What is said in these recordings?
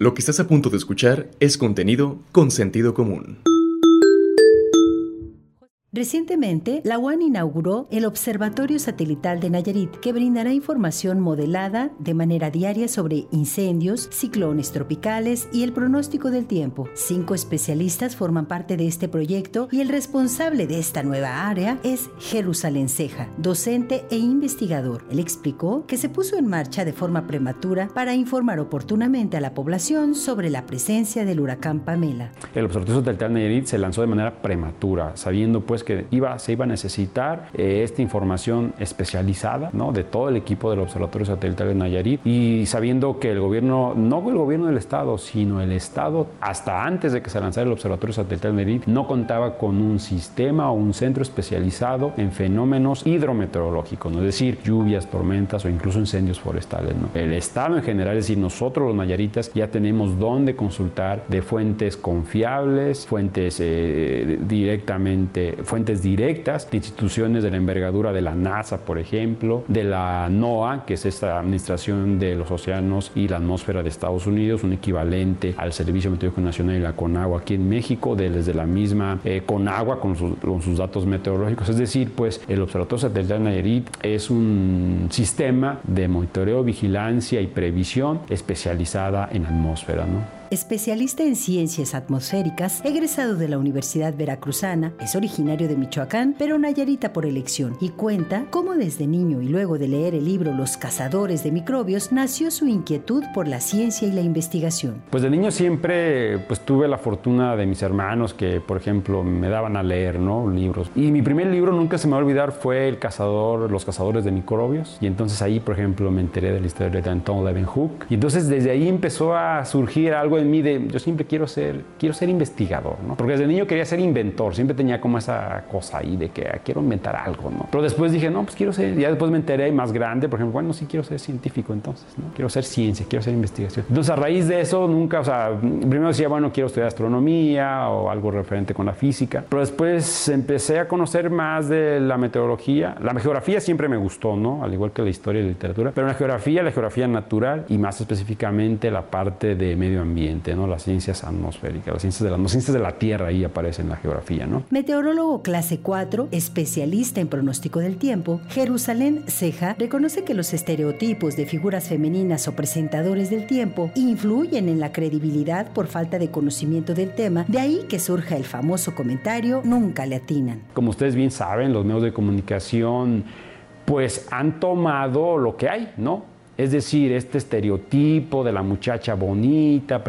Lo que estás a punto de escuchar es contenido con sentido común. Recientemente, la UAN inauguró el Observatorio Satelital de Nayarit, que brindará información modelada de manera diaria sobre incendios, ciclones tropicales y el pronóstico del tiempo. Cinco especialistas forman parte de este proyecto y el responsable de esta nueva área es Jerusalén Ceja, docente e investigador. Él explicó que se puso en marcha de forma prematura para informar oportunamente a la población sobre la presencia del huracán Pamela. El Observatorio Satelital de Nayarit se lanzó de manera prematura, sabiendo pues que iba, se iba a necesitar eh, esta información especializada ¿no? de todo el equipo del Observatorio Satelital de Nayarit y sabiendo que el gobierno, no el gobierno del Estado, sino el Estado, hasta antes de que se lanzara el Observatorio Satelital de Nayarit, no contaba con un sistema o un centro especializado en fenómenos hidrometeorológicos, ¿no? es decir, lluvias, tormentas o incluso incendios forestales. ¿no? El Estado en general, es decir, nosotros los nayaritas ya tenemos dónde consultar de fuentes confiables, fuentes eh, directamente, fuentes directas de instituciones de la envergadura de la NASA, por ejemplo, de la NOAA, que es esta administración de los océanos y la atmósfera de Estados Unidos, un equivalente al Servicio Meteorológico Nacional y la CONAGUA aquí en México, desde la misma eh, CONAGUA con, con, sus datos meteorológicos. Es decir, pues el Observatorio Satelital Nayarit es un sistema de monitoreo, vigilancia y previsión especializada en atmósfera, ¿no? Especialista en ciencias atmosféricas, egresado de la Universidad Veracruzana, es originario de Michoacán, pero Nayarita por elección, y cuenta cómo desde niño y luego de leer el libro Los cazadores de microbios nació su inquietud por la ciencia y la investigación. Pues de niño siempre pues tuve la fortuna de mis hermanos que, por ejemplo, me daban a leer, ¿no? libros. Y mi primer libro nunca se me va a olvidar fue El cazador, Los cazadores de microbios, y entonces ahí, por ejemplo, me enteré de la historia de Anton Leeuwenhoek, y entonces desde ahí empezó a surgir algo en mí de, yo siempre quiero ser, quiero ser investigador, ¿no? Porque desde niño quería ser inventor, siempre tenía como esa cosa ahí de que ah, quiero inventar algo, ¿no? Pero después dije, no, pues quiero ser, ya después me enteré más grande, por ejemplo, bueno, sí quiero ser científico entonces, ¿no? Quiero ser ciencia, quiero ser investigación. Entonces a raíz de eso nunca, o sea, primero decía, bueno, quiero estudiar astronomía o algo referente con la física, pero después empecé a conocer más de la meteorología. La geografía siempre me gustó, ¿no? Al igual que la historia y la literatura, pero la geografía, la geografía natural y más específicamente la parte de medio ambiente, ¿no? Las ciencias atmosféricas, las ciencias de la, las ciencias de la Tierra ahí aparecen en la geografía, ¿no? Meteorólogo clase 4, especialista en pronóstico del tiempo, Jerusalén Ceja reconoce que los estereotipos de figuras femeninas o presentadores del tiempo influyen en la credibilidad por falta de conocimiento del tema, de ahí que surja el famoso comentario nunca le atinan. Como ustedes bien saben, los medios de comunicación pues han tomado lo que hay, ¿no? Es decir, este estereotipo de la muchacha bonita,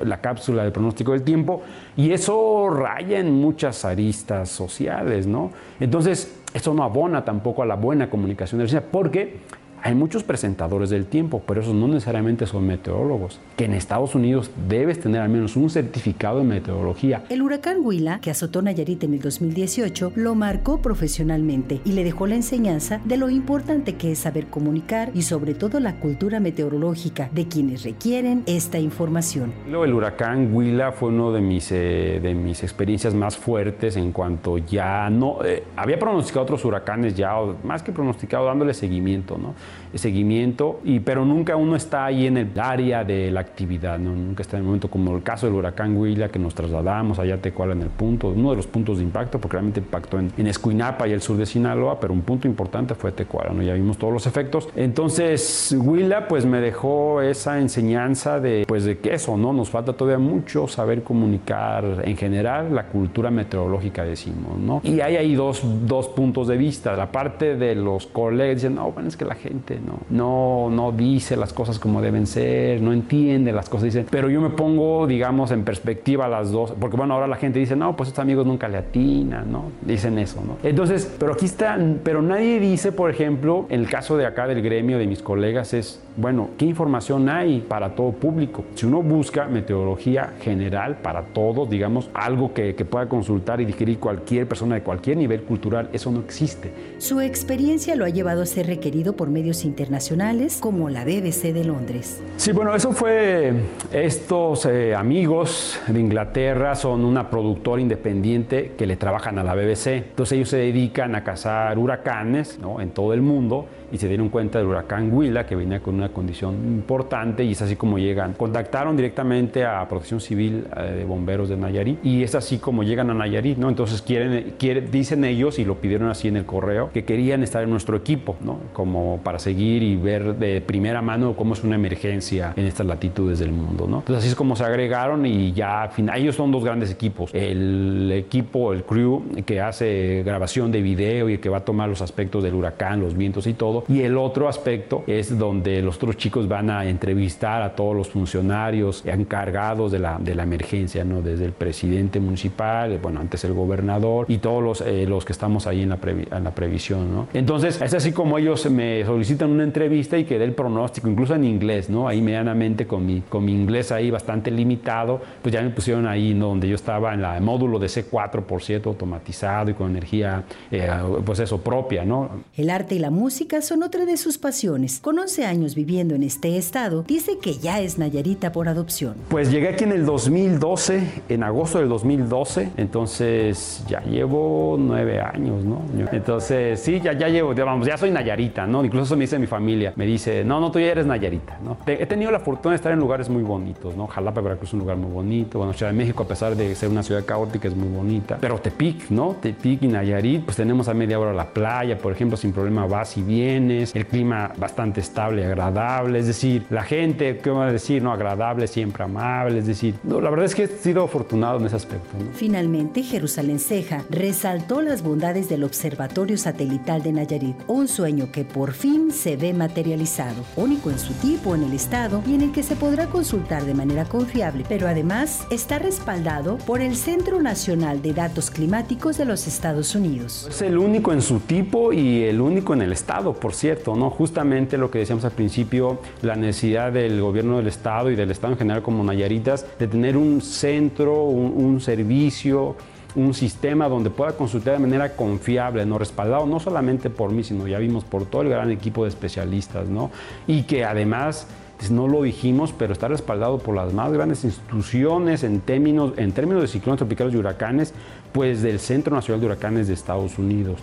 la cápsula de pronóstico del tiempo, y eso raya en muchas aristas sociales, ¿no? Entonces, eso no abona tampoco a la buena comunicación de la ciencia, porque hay muchos presentadores del tiempo, pero esos no necesariamente son meteorólogos. Que en Estados Unidos debes tener al menos un certificado de meteorología. El huracán Huila, que azotó Nayarit en el 2018, lo marcó profesionalmente y le dejó la enseñanza de lo importante que es saber comunicar y sobre todo la cultura meteorológica de quienes requieren esta información. El huracán Huila fue uno de mis, eh, de mis experiencias más fuertes en cuanto ya no... Eh, había pronosticado otros huracanes ya, más que pronosticado, dándole seguimiento, ¿no? Seguimiento, y, pero nunca uno está ahí en el área de la actividad, ¿no? nunca está en el momento como el caso del huracán Huila que nos trasladamos allá a Tecuala en el punto, uno de los puntos de impacto, porque realmente impactó en, en Escuinapa y el sur de Sinaloa, pero un punto importante fue Tecuala, ¿no? ya vimos todos los efectos. Entonces, Huila pues me dejó esa enseñanza de, pues de que eso, ¿no? Nos falta todavía mucho saber comunicar en general la cultura meteorológica, decimos, ¿no? Y hay ahí dos, dos puntos de vista. La parte de los colegas dicen, no, bueno, es que la gente ¿no? No, no dice las cosas como deben ser, no entiende las cosas, dice, pero yo me pongo, digamos, en perspectiva las dos, porque bueno, ahora la gente dice, no, pues estos amigos nunca le atinan, ¿no? Dicen eso, ¿no? Entonces, pero aquí está, pero nadie dice, por ejemplo, en el caso de acá del gremio de mis colegas es, bueno, ¿qué información hay para todo público? Si uno busca meteorología general para todos, digamos, algo que, que pueda consultar y digerir cualquier persona de cualquier nivel cultural, eso no existe. Su experiencia lo ha llevado a ser requerido por medios internacionales como la BBC de Londres. Sí, bueno, eso fue estos eh, amigos de Inglaterra, son una productora independiente que le trabajan a la BBC. Entonces ellos se dedican a cazar huracanes ¿no? en todo el mundo y se dieron cuenta del huracán Huila que venía con una condición importante y es así como llegan. Contactaron directamente a Protección Civil eh, de Bomberos de Nayarit y es así como llegan a Nayarit, ¿no? Entonces quieren, quieren, dicen ellos y lo pidieron así en el correo que querían estar en nuestro equipo, ¿no? Como para seguir y ver de primera mano cómo es una emergencia en estas latitudes del mundo, ¿no? Entonces así es como se agregaron y ya, ellos son dos grandes equipos. El equipo, el crew que hace grabación de video y que va a tomar los aspectos del huracán, los vientos y todo. Y el otro aspecto es donde los otros chicos van a entrevistar a todos los funcionarios encargados de la, de la emergencia, ¿no? Desde el presidente municipal, bueno, antes el gobernador y todos los, eh, los que estamos ahí en la, en la previsión, ¿no? Entonces, es así como ellos me solicitan una entrevista y que dé el pronóstico, incluso en inglés, ¿no? Ahí medianamente con mi, con mi inglés ahí bastante limitado, pues ya me pusieron ahí, ¿no? Donde yo estaba en la módulo de C4, por cierto, automatizado y con energía, eh, pues eso, propia, ¿no? El arte y la música son otra de sus pasiones. Con 11 años viviendo en este estado, dice que ya es Nayarita por adopción. Pues llegué aquí en el 2012, en agosto del 2012, entonces ya llevo nueve años, ¿no? Entonces, sí, ya, ya llevo, vamos, ya soy Nayarita, ¿no? Incluso eso me dice mi familia, me dice, no, no, tú ya eres Nayarita, ¿no? He tenido la fortuna de estar en lugares muy bonitos, ¿no? Jalapa, Veracruz es un lugar muy bonito, bueno, Ciudad de México, a pesar de ser una ciudad caótica, es muy bonita, pero Tepic, ¿no? Tepic y Nayarit, pues tenemos a media hora la playa, por ejemplo, sin problema vas y vienes, el clima bastante estable y agradable, es decir, la gente, ¿qué va a decir? No, agradable, siempre amable, es decir, no, la verdad es que he sido afortunado en ese aspecto. Finalmente, Jerusalén Ceja resaltó las bondades del Observatorio Satelital de Nayarit, un sueño que por fin se ve materializado, único en su tipo en el estado y en el que se podrá consultar de manera confiable, pero además está respaldado por el Centro Nacional de Datos Climáticos de los Estados Unidos. Es el único en su tipo y el único en el estado, por cierto, ¿no? Justamente lo que decíamos al principio, la necesidad del gobierno del estado y del estado en general como Nayaritas de tener un centro, un, servicio, un sistema donde pueda consultar de manera confiable, no respaldado no solamente por mí, sino ya vimos por todo el gran equipo de especialistas, ¿no? Y que además pues, no lo dijimos, pero está respaldado por las más grandes instituciones en términos, en términos de ciclones tropicales y huracanes, pues del Centro Nacional de Huracanes de Estados Unidos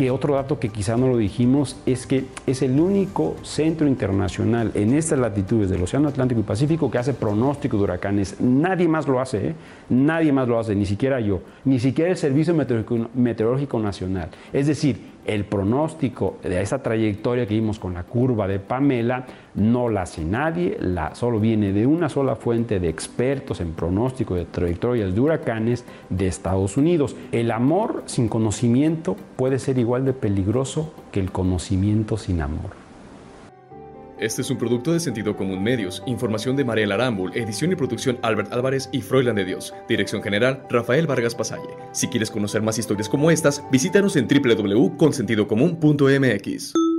que otro dato que quizá no lo dijimos es que es el único centro internacional en estas latitudes del Océano Atlántico y Pacífico que hace pronóstico de huracanes. Nadie más lo hace, ¿eh? nadie más lo hace, ni siquiera yo, ni siquiera el Servicio Meteorológico Nacional. Es decir, el pronóstico de esa trayectoria que vimos con la curva de Pamela no la hace nadie, la, solo viene de una sola fuente de expertos en pronóstico de trayectorias de huracanes de Estados Unidos. El amor sin conocimiento puede ser igual de peligroso que el conocimiento sin amor. Este es un producto de Sentido Común Medios. Información de Mariela Arambul, edición y producción Albert Álvarez y Froilan de Dios. Dirección general Rafael Vargas Pasalle. Si quieres conocer más historias como estas, visítanos en www.consentidocomún.mx.